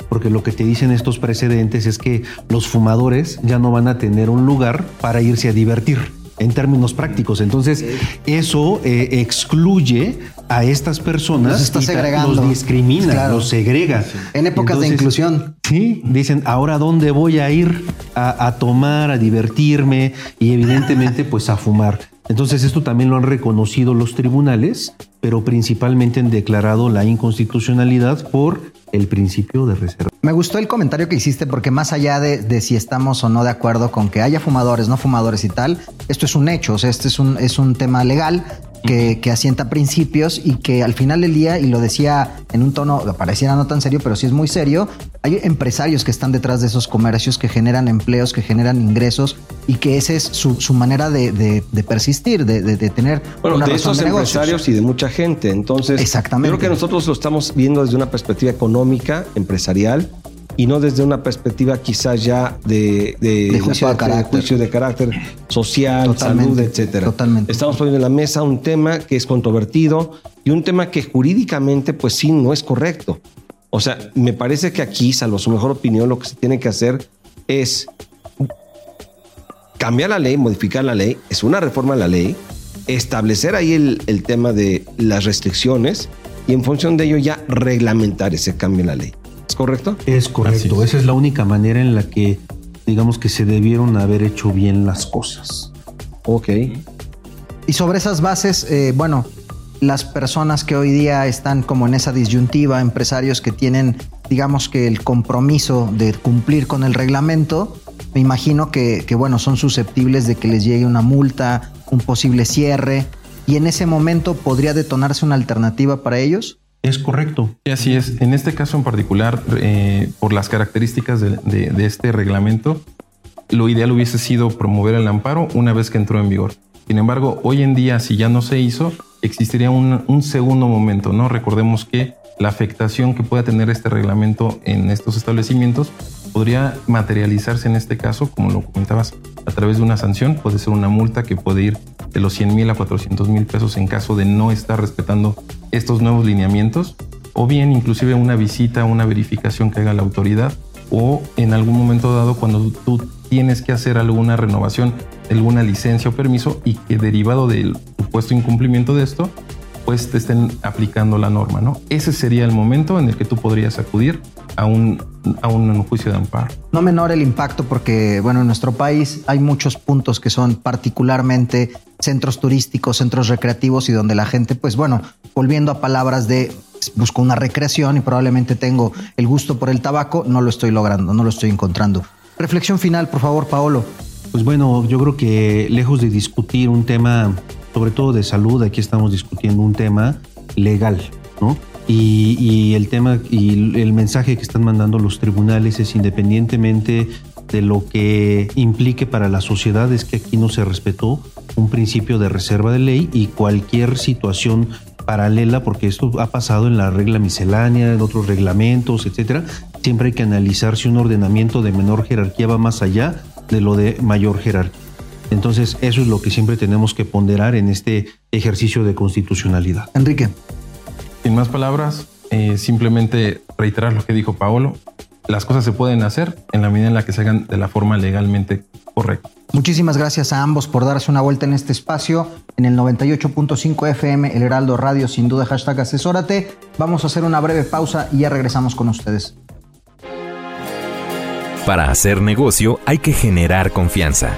Porque lo que te dicen estos precedentes es que los fumadores ya no van a tener un lugar para irse a divertir en términos prácticos. Entonces, eso eh, excluye a estas personas Los está segregando. los discrimina, Claro. los segrega. En épocas de inclusión. Sí, dicen, ahora dónde voy a ir a, a tomar, a divertirme y evidentemente pues a fumar. Entonces esto también lo han reconocido los tribunales, pero principalmente han declarado la inconstitucionalidad por el principio de reserva. Me gustó el comentario que hiciste porque más allá de, si estamos o no de acuerdo con que haya fumadores, no fumadores y tal, esto es un hecho, o sea, este es un, es un tema legal que, que asienta principios y que al final del día, y lo decía en un tono, pareciera no tan serio, pero sí es muy serio, hay empresarios que están detrás de esos comercios que generan empleos, que generan ingresos y que esa es su, su manera de, de- de persistir, de, tener Bueno, una de razón esos de negocios. empresarios y de mucha gente. Entonces, Exactamente. Yo creo que nosotros lo estamos viendo desde una perspectiva económica, empresarial, y no desde una perspectiva quizás ya de, de, juicio de parte carácter. juicio de carácter social, Totalmente, salud, etcétera. totalmente. Estamos poniendo en la mesa un tema que es controvertido y un tema que jurídicamente, pues sí, no es correcto. O sea, me parece que aquí, salvo su mejor opinión, lo que se tiene que hacer es cambiar la ley, modificar la ley, es una reforma a la ley, establecer ahí el, el tema de las restricciones y en función de ello ya reglamentar ese cambio en la ley. ¿Es correcto? Es correcto, esa es la única manera en la que digamos que se debieron haber hecho bien las cosas. Ok. Y sobre esas bases, eh, bueno, las personas que hoy día están como en esa disyuntiva, empresarios que tienen, digamos que el compromiso de cumplir con el reglamento, me imagino que, que, bueno, son susceptibles de que les llegue una multa, un posible cierre, y en ese momento podría detonarse una alternativa para ellos. Es correcto. Y así es. En este caso en particular, eh, por las características de, de- de este reglamento, lo ideal hubiese sido promover el amparo una vez que entró en vigor. Sin embargo, hoy en día, si ya no se hizo, existiría un, un segundo momento, ¿no? Recordemos que la afectación que pueda tener este reglamento en estos establecimientos podría materializarse en este caso, como lo comentabas, a través de una sanción, puede ser una multa que puede ir de los 100 mil a 400 mil pesos en caso de no estar respetando estos nuevos lineamientos, o bien inclusive una visita, una verificación que haga la autoridad, o en algún momento dado cuando tú tienes que hacer alguna renovación, alguna licencia o permiso y que derivado del supuesto incumplimiento de esto, pues te estén aplicando la norma, ¿no? Ese sería el momento en el que tú podrías acudir a un, a un juicio de amparo. No menor el impacto porque, bueno, en nuestro país hay muchos puntos que son particularmente centros turísticos, centros recreativos y donde la gente, pues bueno, volviendo a palabras de busco una recreación y probablemente tengo el gusto por el tabaco, no lo estoy logrando, no lo estoy encontrando. Reflexión final, por favor, Paolo. Pues bueno, yo creo que lejos de discutir un tema, sobre todo de salud, aquí estamos discutiendo un tema legal, ¿no? Y, el tema y el mensaje que están mandando los tribunales es independientemente de lo que implique para la sociedad, es que aquí no se respetó un principio de reserva de ley y cualquier situación paralela, porque esto ha pasado en la regla miscelánea, en otros reglamentos, etcétera. Siempre hay que analizar si un ordenamiento de menor jerarquía va más allá de lo de mayor jerarquía. Entonces, eso es lo que siempre tenemos que ponderar en este ejercicio de constitucionalidad. Enrique. Sin más palabras, eh, simplemente reiterar lo que dijo Paolo. Las cosas se pueden hacer en la medida en la que se hagan de la forma legalmente correcta. Muchísimas gracias a ambos por darse una vuelta en este espacio. En el 98.5 FM, el Heraldo Radio, sin duda, hashtag asesórate. Vamos a hacer una breve pausa y ya regresamos con ustedes. Para hacer negocio hay que generar confianza.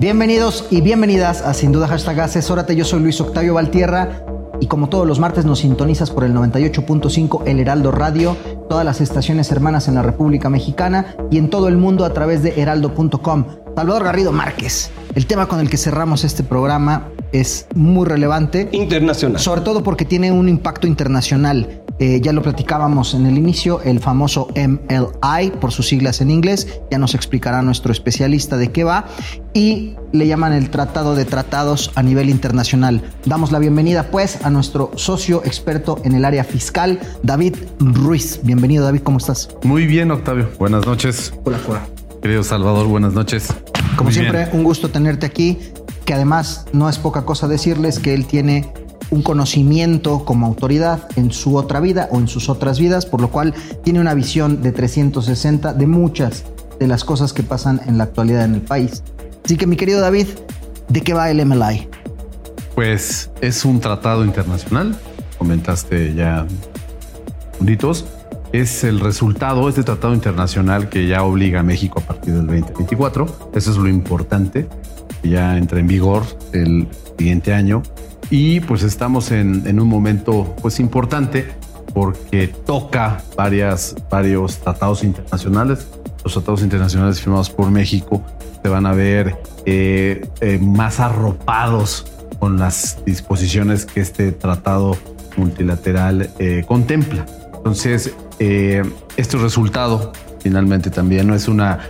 Bienvenidos y bienvenidas a Sin Duda Hashtag Asesórate. Yo soy Luis Octavio Valtierra y como todos los martes nos sintonizas por el 98.5 El Heraldo Radio todas las estaciones hermanas en la República Mexicana y en todo el mundo a través de heraldo.com. Salvador Garrido Márquez, el tema con el que cerramos este programa es muy relevante. Internacional. Sobre todo porque tiene un impacto internacional. Eh, ya lo platicábamos en el inicio, el famoso MLI, por sus siglas en inglés, ya nos explicará nuestro especialista de qué va, y le llaman el Tratado de Tratados a nivel internacional. Damos la bienvenida pues a nuestro socio experto en el área fiscal, David Ruiz. Bienvenido David, ¿cómo estás? Muy bien, Octavio. Buenas noches. Hola, hola. Querido Salvador, buenas noches. Como Muy siempre, bien. un gusto tenerte aquí, que además no es poca cosa decirles que él tiene un conocimiento como autoridad en su otra vida o en sus otras vidas, por lo cual tiene una visión de 360 de muchas de las cosas que pasan en la actualidad en el país. Así que mi querido David, ¿de qué va el MLI? Pues es un tratado internacional, comentaste ya puntitos. Es el resultado, este tratado internacional que ya obliga a México a partir del 2024. Eso es lo importante, ya entra en vigor el siguiente año. Y pues estamos en, un momento pues importante porque toca varias, varios tratados internacionales. Los tratados internacionales firmados por México se van a ver eh, eh, más arropados con las disposiciones que este tratado multilateral eh, contempla. Entonces, eh, este resultado finalmente también no es una,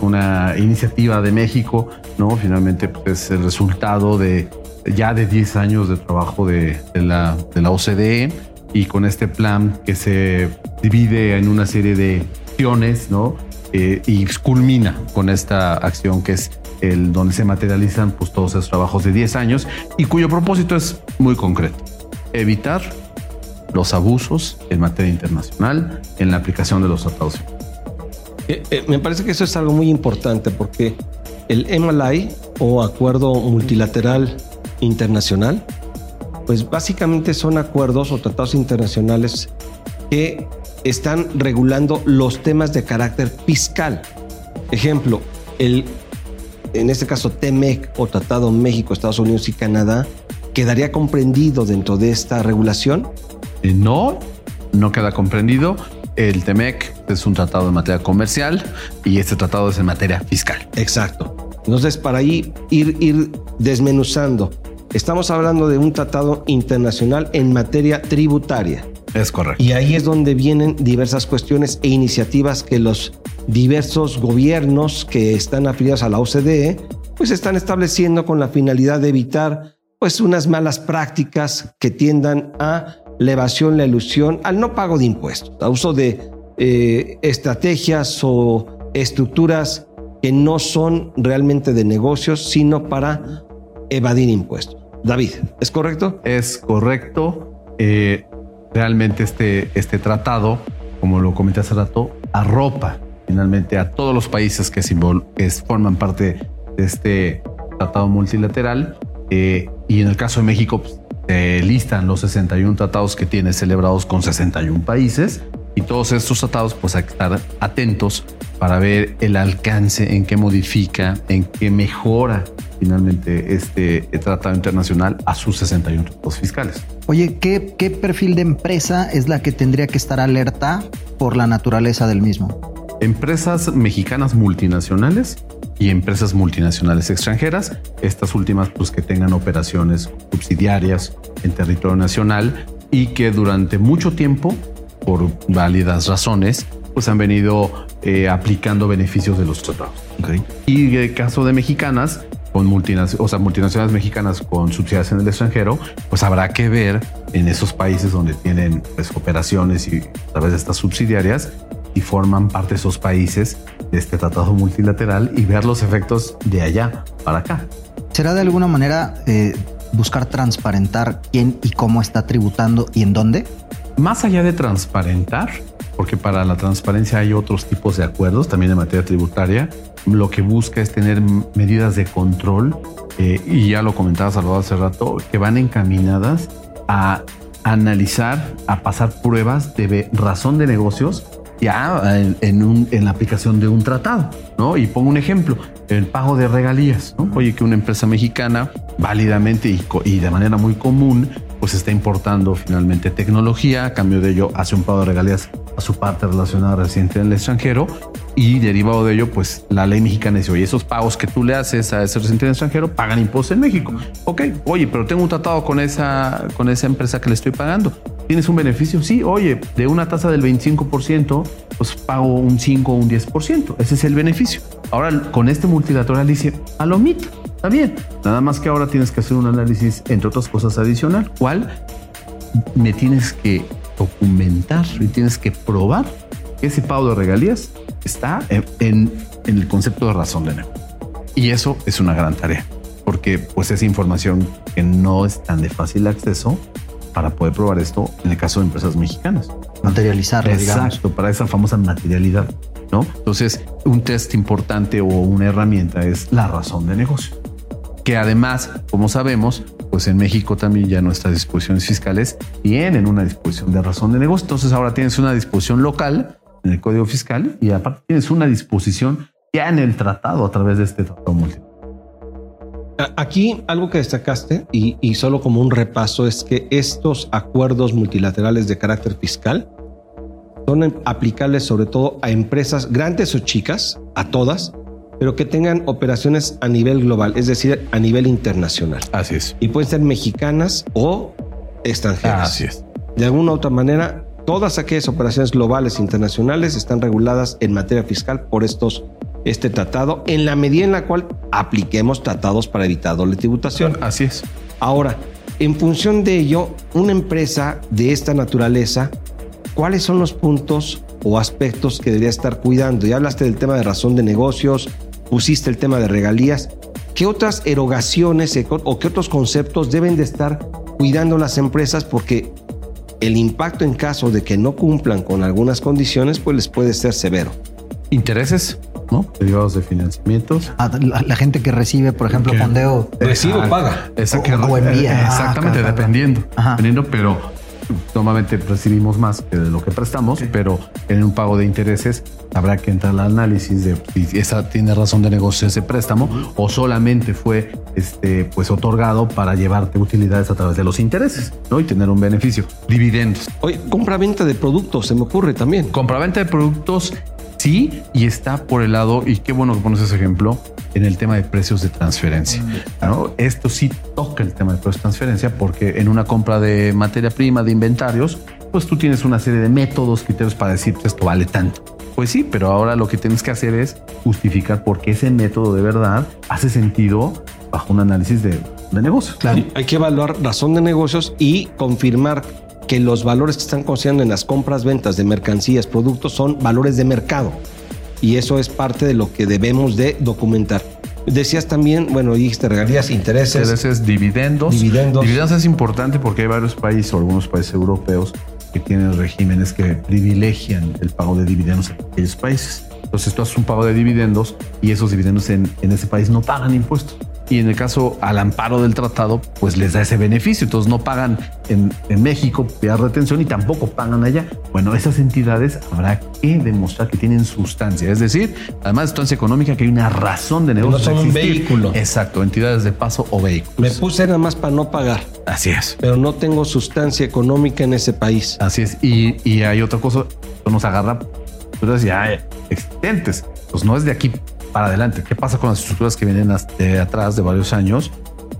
una iniciativa de México, no, finalmente pues, es el resultado de ya de 10 años de trabajo de, de la, de la OCDE y con este plan que se divide en una serie de acciones, ¿no? Eh, y culmina con esta acción que es el donde se materializan pues, todos esos trabajos de 10 años y cuyo propósito es muy concreto, evitar los abusos en materia internacional en la aplicación de los tratados. Eh, eh, me parece que eso es algo muy importante porque el MLI o Acuerdo Multilateral Internacional, pues básicamente son acuerdos o tratados internacionales que están regulando los temas de carácter fiscal. Ejemplo, el, en este caso TEMEC o Tratado México, Estados Unidos y Canadá, ¿quedaría comprendido dentro de esta regulación? Eh, no, no queda comprendido. El TEMEC es un tratado en materia comercial y este tratado es en materia fiscal. Exacto. Entonces, para ahí ir, ir desmenuzando, estamos hablando de un tratado internacional en materia tributaria. Es correcto. Y ahí es donde vienen diversas cuestiones e iniciativas que los diversos gobiernos que están afiliados a la OCDE, pues están estableciendo con la finalidad de evitar pues unas malas prácticas que tiendan a la evasión, la ilusión, al no pago de impuestos, a uso de eh, estrategias o estructuras que no son realmente de negocios, sino para evadir impuestos. David, ¿es correcto? Es correcto. Eh, realmente este, este tratado, como lo comenté hace rato, arropa finalmente a todos los países que, que forman parte de este tratado multilateral. Eh, y en el caso de México, pues, listan los 61 tratados que tiene celebrados con 61 países. Y todos estos tratados, pues hay que estar atentos para ver el alcance, en qué modifica, en qué mejora finalmente este tratado internacional a sus 61 tratados fiscales. Oye, ¿qué, ¿qué perfil de empresa es la que tendría que estar alerta por la naturaleza del mismo? Empresas mexicanas multinacionales y empresas multinacionales extranjeras, estas últimas pues que tengan operaciones subsidiarias en territorio nacional y que durante mucho tiempo, por válidas razones, pues han venido eh, aplicando beneficios de los tratados. Y en el caso de mexicanas, con multinacionales, o sea, multinacionales mexicanas con subsidiarias en el extranjero, pues habrá que ver en esos países donde tienen pues, operaciones y a través de estas subsidiarias y forman parte de esos países de este tratado multilateral y ver los efectos de allá para acá. ¿Será de alguna manera eh, buscar transparentar quién y cómo está tributando y en dónde? Más allá de transparentar, porque para la transparencia hay otros tipos de acuerdos, también en materia tributaria, lo que busca es tener medidas de control, eh, y ya lo comentaba Salvador hace rato, que van encaminadas a analizar, a pasar pruebas de razón de negocios ya en, en, un, en, la aplicación de un tratado, ¿no? Y pongo un ejemplo, el pago de regalías, ¿no? Oye, que una empresa mexicana válidamente y, y de manera muy común, pues está importando finalmente tecnología, a cambio de ello hace un pago de regalías a su parte relacionada residente en el extranjero y derivado de ello, pues la ley mexicana dice, oye, esos pagos que tú le haces a ese residente en el extranjero pagan impuestos en México. Ok, oye, pero tengo un tratado con esa, con esa empresa que le estoy pagando. ¿Tienes un beneficio? Sí, oye, de una tasa del 25%, pues pago un 5 o un 10%. Ese es el beneficio. Ahora, con este multilateral dice, palomita, está bien. Nada más que ahora tienes que hacer un análisis, entre otras cosas, adicional. ¿Cuál? Me tienes que documentar y tienes que probar que ese pago de regalías está en, en- en el concepto de razón de negocio. Y eso es una gran tarea, porque pues es información que no es tan de fácil acceso para poder probar esto en el caso de empresas mexicanas. Materializarlo, digamos. Exacto, para esa famosa materialidad, ¿no? Entonces, un test importante o una herramienta es la razón de negocio. Que además, como sabemos, pues en México también ya nuestras disposiciones fiscales tienen una disposición de razón de negocio. Entonces ahora tienes una disposición local en el Código Fiscal y aparte tienes una disposición ya en el tratado a través de este tratado multi. A- Aquí algo que destacaste y, y solo como un repaso es que estos acuerdos multilaterales de carácter fiscal son aplicables sobre todo a empresas grandes o chicas, a todas, pero que tengan operaciones a nivel global, es decir, a nivel internacional. Así es. Y pueden ser mexicanas o extranjeras. Así es. De alguna u otra manera, todas aquellas operaciones globales internacionales están reguladas en materia fiscal por estos este tratado en la medida en la cual apliquemos tratados para evitar doble tributación. Así es. Ahora, en función de ello, una empresa de esta naturaleza, ¿cuáles son los puntos o aspectos que debería estar cuidando? Ya hablaste del tema de razón de negocios, pusiste el tema de regalías. ¿Qué otras erogaciones o qué otros conceptos deben de estar cuidando las empresas? Porque el impacto en caso de que no cumplan con algunas condiciones, pues les puede ser severo. Intereses, ¿no? Derivados de financiamientos. Ah, La, la gente que recibe, por ejemplo, fondeo. Ah, Esa que O- o envía. Ah, Exactamente, claro. dependiendo. Dependiendo, pero normalmente recibimos más que de lo que prestamos, pero en un pago de intereses habrá que entrar al análisis de si esa tiene razón de negocio ese préstamo o solamente fue este pues otorgado para llevarte utilidades a través de los intereses, ¿no? Y tener un beneficio. Dividendos. Oye, compra-venta de productos, se me ocurre también. Compra-venta de productos, sí, y está por el lado, y qué bueno que pones ese ejemplo, en el tema de precios de transferencia. ¿no? Esto sí toca el tema de precios de transferencia porque en una compra de materia prima, de inventarios, pues tú tienes una serie de métodos, criterios para decir, pues esto vale tanto. Pues sí, pero ahora lo que tienes que hacer es justificar por qué ese método de verdad hace sentido bajo un análisis de, de negocio. Sí, Hay que evaluar razón de negocios y confirmar que los valores que están considerando en las compras, ventas de mercancías, productos son valores de mercado. Y eso es parte de lo que debemos de documentar. Decías también, bueno, dijiste regalías, intereses. Intereses, dividendos. Dividendos. Dividendos es importante porque hay varios países o algunos países europeos que tienen regímenes que privilegian el pago de dividendos en aquellos países. Entonces tú haces un pago de dividendos y esos dividendos en, en ese país no pagan impuestos. Y en el caso al amparo del tratado, pues les da ese beneficio. Entonces no pagan en, en México vía retención y tampoco pagan allá. Bueno, esas entidades habrá que demostrar que tienen sustancia. Es decir, además de sustancia económica, que hay una razón de no negocio. son de un vehículo. Exacto, entidades de paso o vehículos. Me puse nada más para no pagar. Así es. Pero no tengo sustancia económica en ese país. Así es. Y, y hay otra cosa, nos agarra estructuras ya existentes. Pues no es de aquí para adelante. ¿Qué pasa con las estructuras que vienen de atrás de varios años?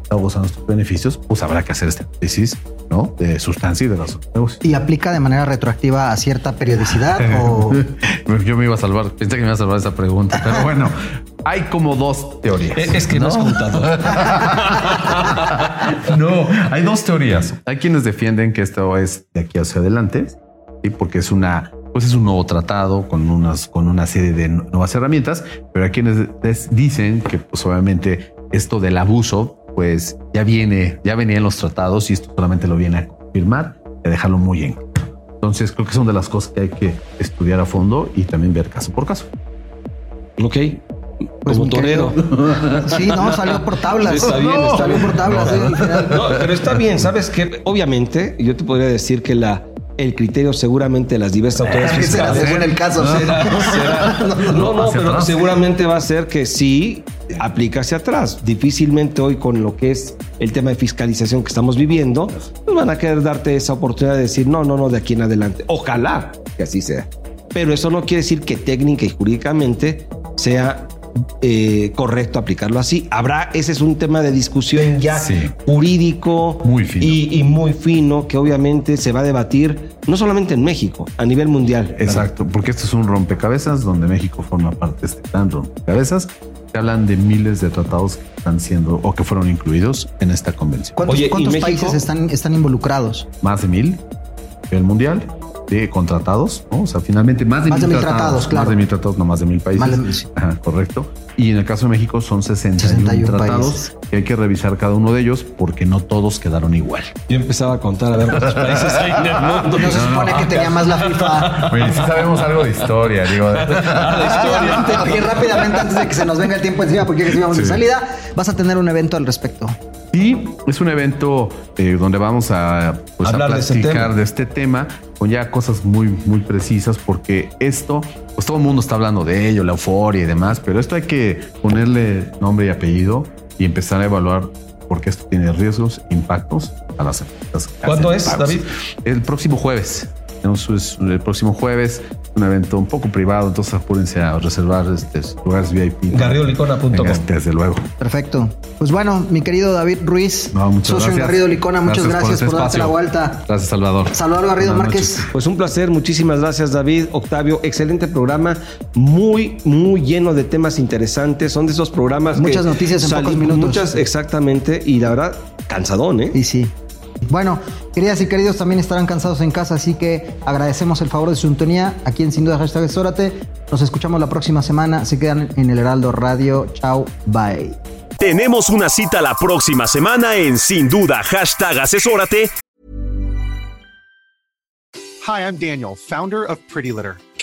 Están gozando estos beneficios, pues habrá que hacer este análisis ¿no? de sustancia y de razón. ¿Y aplica de manera retroactiva a cierta periodicidad o Yo me iba a salvar, pensé que me iba a salvar esa pregunta, pero bueno, hay como dos teorías. Es que no has contado. no, hay dos teorías. Hay quienes defienden que esto es de aquí hacia adelante, ¿sí? porque es una, pues es un nuevo tratado con unas, con una serie de nu- nuevas herramientas, pero hay quienes dicen que, pues obviamente, esto del abuso, pues ya viene, ya venía en los tratados y esto solamente lo viene a confirmar y a dejarlo muy en. claro. Entonces creo que son de las cosas que hay que estudiar a fondo y también ver caso por caso. Ok. Pues, Como torero. Sí, no, salió por tablas. Sí, está bien, No, está salió bien. por tablas, No, eh, pero está bien, sabes que obviamente yo te podría decir que la el criterio seguramente de las diversas autoridades Ese era fiscales según el caso. será- será- no, no, pero atrás. seguramente va a ser que sí aplica hacia atrás. Difícilmente hoy con lo que es el tema de fiscalización que estamos viviendo, pues van a querer darte esa oportunidad de decir, no, no, no, de aquí en adelante. Ojalá que así sea. Pero eso no quiere decir que técnica y jurídicamente sea eh, correcto aplicarlo así. Habrá, ese es un tema de discusión ya jurídico Y, y muy fino que obviamente se va a debatir no solamente en México, a nivel mundial. Exacto, porque esto es un rompecabezas donde México forma parte de este gran rompecabezas. Se hablan de miles de tratados que están siendo o que fueron incluidos en esta convención. ¿Cuántos, cuántos países están, están involucrados? Más de mil a nivel mundial de contratados, ¿no? O sea, finalmente más de, Más mil, de mil tratados, tratados, claro. Más de mil tratados, no más de mil países. Más de mil, sí. Ajá, correcto. Y en el caso de México son 61, 61 tratados países. que hay que revisar cada uno de ellos porque no todos quedaron igual. Yo empezaba a contar a ver cuántos países hay en el mundo. No se supone que tenía más la FIFA. Oye, sí sabemos algo de historia, digo. Rápidamente, oye, rápidamente, antes de que se nos venga el tiempo encima, porque ya que íbamos de Sí. salida, vas a tener un evento al respecto. Sí, es un evento eh, donde vamos a, pues, a Hablar de platicar tema. de este tema con ya cosas muy, muy precisas, porque esto, pues todo el mundo está hablando de ello, la euforia y demás, pero esto hay que ponerle nombre y apellido y empezar a evaluar porque esto tiene riesgos, impactos a las empresas. ¿Cuándo es. David? El próximo jueves. Es el próximo jueves, un evento un poco privado, entonces apúrense a reservar este, lugares VIP. Garridolicona.com. Venga, Desde luego. Perfecto. Pues bueno, mi querido David Ruiz, No, muchas socio en gracias. Garrido Licona, muchas gracias, este por, darte la vuelta. Gracias, Salvador. Salvador Garrido Buenas Márquez. noches. Pues un placer, muchísimas gracias David, Octavio, excelente programa, muy, muy lleno de temas interesantes, son de esos programas Muchas que noticias en pocos minutos. Muchas, exactamente, y la verdad, cansadón, ¿eh? Y sí. Bueno, queridas y queridos, también estarán cansados en casa, así que agradecemos el favor de su sintonía aquí en Sin Duda Hashtag Asesórate. Nos escuchamos la próxima semana. Se quedan en el Heraldo Radio. Chao, bye. Tenemos una cita la próxima semana en Sin Duda, hashtag asesórate Hi, I'm Daniel, founder of Pretty Litter.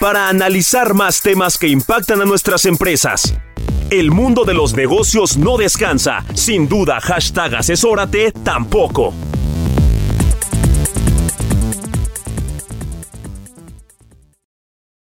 Para analizar más temas que impactan a nuestras empresas. El mundo de los negocios no descansa. Sin duda, hashtag asesórate tampoco.